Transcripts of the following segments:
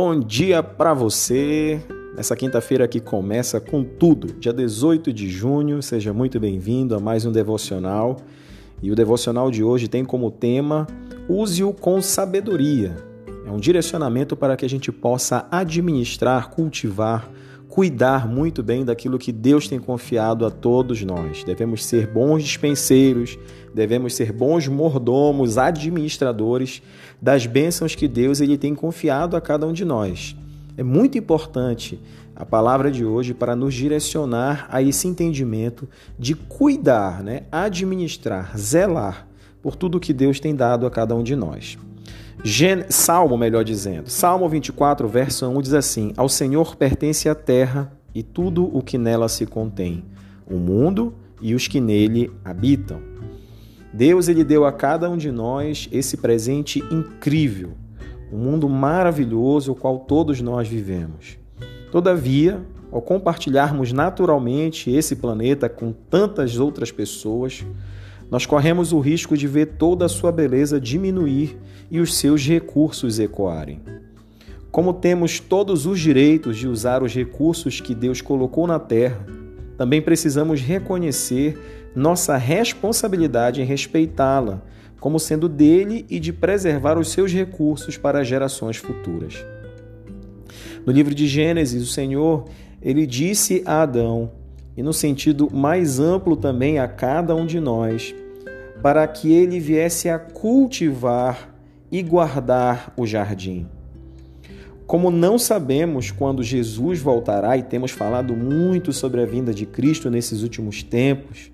bom dia para você. Nessa quinta-feira que começa com tudo, dia 18 de junho, seja muito bem-vindo a mais um devocional. E o devocional de hoje tem como tema Use-o com sabedoria. É um direcionamento para que a gente possa administrar, cultivar, cuidar muito bem daquilo que Deus tem confiado a todos nós. Devemos ser bons dispenseiros, devemos ser bons mordomos, administradores das bênçãos que Deus ele tem confiado a cada um de nós. É muito importante a palavra de hoje para nos direcionar a esse entendimento de cuidar, né? administrar, zelar por tudo que Deus tem dado a cada um de nós. Salmo, melhor dizendo. Salmo 24, verso 1 diz assim: Ao Senhor pertence a terra e tudo o que nela se contém, o mundo e os que nele habitam. Deus ele deu a cada um de nós esse presente incrível, um mundo maravilhoso o qual todos nós vivemos. Todavia, ao compartilharmos naturalmente esse planeta com tantas outras pessoas, nós corremos o risco de ver toda a sua beleza diminuir e os seus recursos ecoarem. Como temos todos os direitos de usar os recursos que Deus colocou na terra, também precisamos reconhecer nossa responsabilidade em respeitá-la, como sendo dele e de preservar os seus recursos para gerações futuras. No livro de Gênesis, o Senhor, ele disse a Adão e no sentido mais amplo também a cada um de nós, para que ele viesse a cultivar e guardar o jardim. Como não sabemos quando Jesus voltará, e temos falado muito sobre a vinda de Cristo nesses últimos tempos,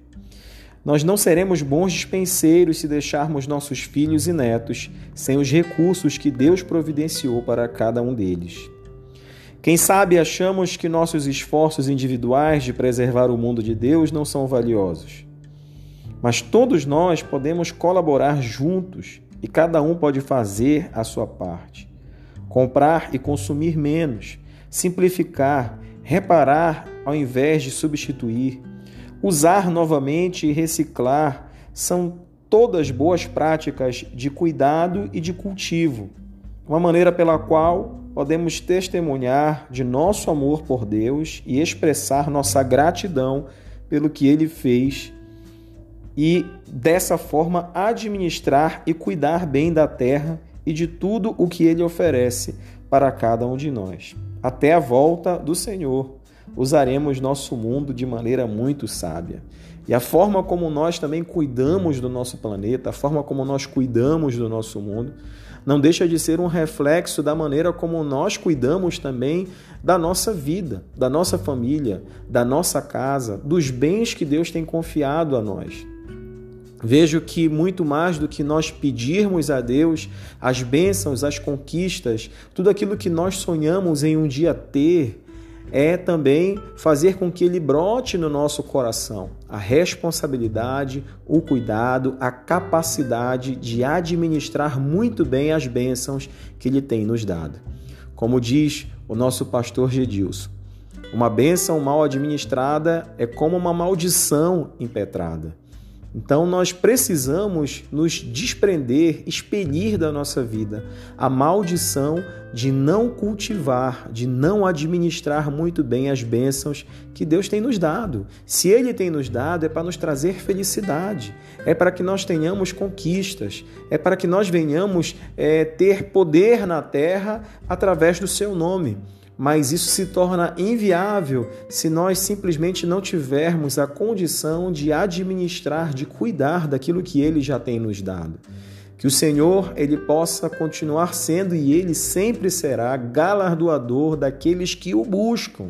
nós não seremos bons dispenseiros se deixarmos nossos filhos e netos sem os recursos que Deus providenciou para cada um deles. Quem sabe achamos que nossos esforços individuais de preservar o mundo de Deus não são valiosos. Mas todos nós podemos colaborar juntos e cada um pode fazer a sua parte. Comprar e consumir menos, simplificar, reparar ao invés de substituir, usar novamente e reciclar são todas boas práticas de cuidado e de cultivo, uma maneira pela qual podemos testemunhar de nosso amor por Deus e expressar nossa gratidão pelo que ele fez e dessa forma administrar e cuidar bem da terra e de tudo o que ele oferece para cada um de nós. Até a volta do Senhor, usaremos nosso mundo de maneira muito sábia. E a forma como nós também cuidamos do nosso planeta, a forma como nós cuidamos do nosso mundo, não deixa de ser um reflexo da maneira como nós cuidamos também da nossa vida, da nossa família, da nossa casa, dos bens que Deus tem confiado a nós. Vejo que muito mais do que nós pedirmos a Deus as bênçãos, as conquistas, tudo aquilo que nós sonhamos em um dia ter, é também fazer com que ele brote no nosso coração a responsabilidade, o cuidado, a capacidade de administrar muito bem as bênçãos que ele tem nos dado. Como diz o nosso pastor Gedilson, uma bênção mal administrada é como uma maldição impetrada. Então nós precisamos nos desprender, expelir da nossa vida a maldição de não cultivar, de não administrar muito bem as bênçãos que Deus tem nos dado. Se Ele tem nos dado, é para nos trazer felicidade, é para que nós tenhamos conquistas, é para que nós venhamos é, ter poder na terra através do Seu nome mas isso se torna inviável se nós simplesmente não tivermos a condição de administrar, de cuidar daquilo que ele já tem nos dado. Que o Senhor ele possa continuar sendo e ele sempre será galardoador daqueles que o buscam,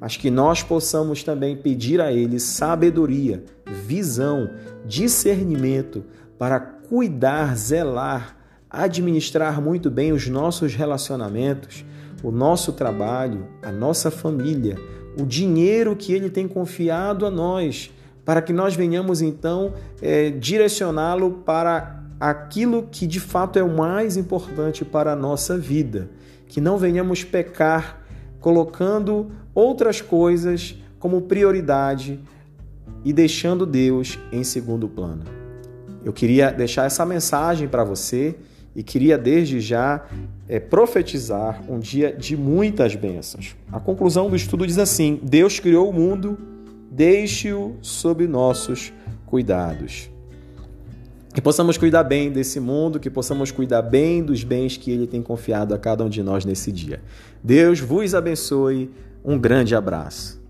mas que nós possamos também pedir a ele sabedoria, visão, discernimento para cuidar, zelar, administrar muito bem os nossos relacionamentos o nosso trabalho, a nossa família, o dinheiro que Ele tem confiado a nós, para que nós venhamos então é, direcioná-lo para aquilo que de fato é o mais importante para a nossa vida. Que não venhamos pecar colocando outras coisas como prioridade e deixando Deus em segundo plano. Eu queria deixar essa mensagem para você e queria desde já é, profetizar um dia de muitas bênçãos. A conclusão do estudo diz assim: Deus criou o mundo, deixe-o sob nossos cuidados. Que possamos cuidar bem desse mundo, que possamos cuidar bem dos bens que Ele tem confiado a cada um de nós nesse dia. Deus vos abençoe. Um grande abraço.